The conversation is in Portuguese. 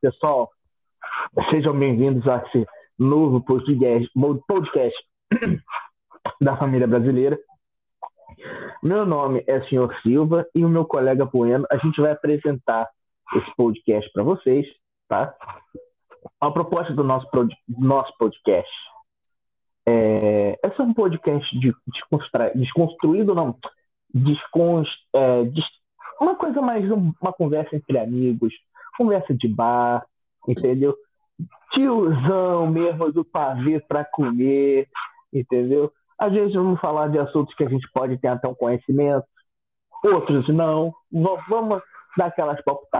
Pessoal, sejam bem-vindos a esse novo podcast, podcast da família brasileira. Meu nome é Senhor Silva e o meu colega Bueno. A gente vai apresentar esse podcast para vocês, tá? A proposta do nosso, nosso podcast é, esse é um podcast de, desconstruído, não, desconst, é, des, uma coisa mais, uma conversa entre amigos, conversa de bar, entendeu? Tiozão mesmo do pavê para comer, entendeu? Às vezes vamos falar de assuntos que a gente pode ter até um conhecimento, outros não. Vamos dar aquelas palpitadas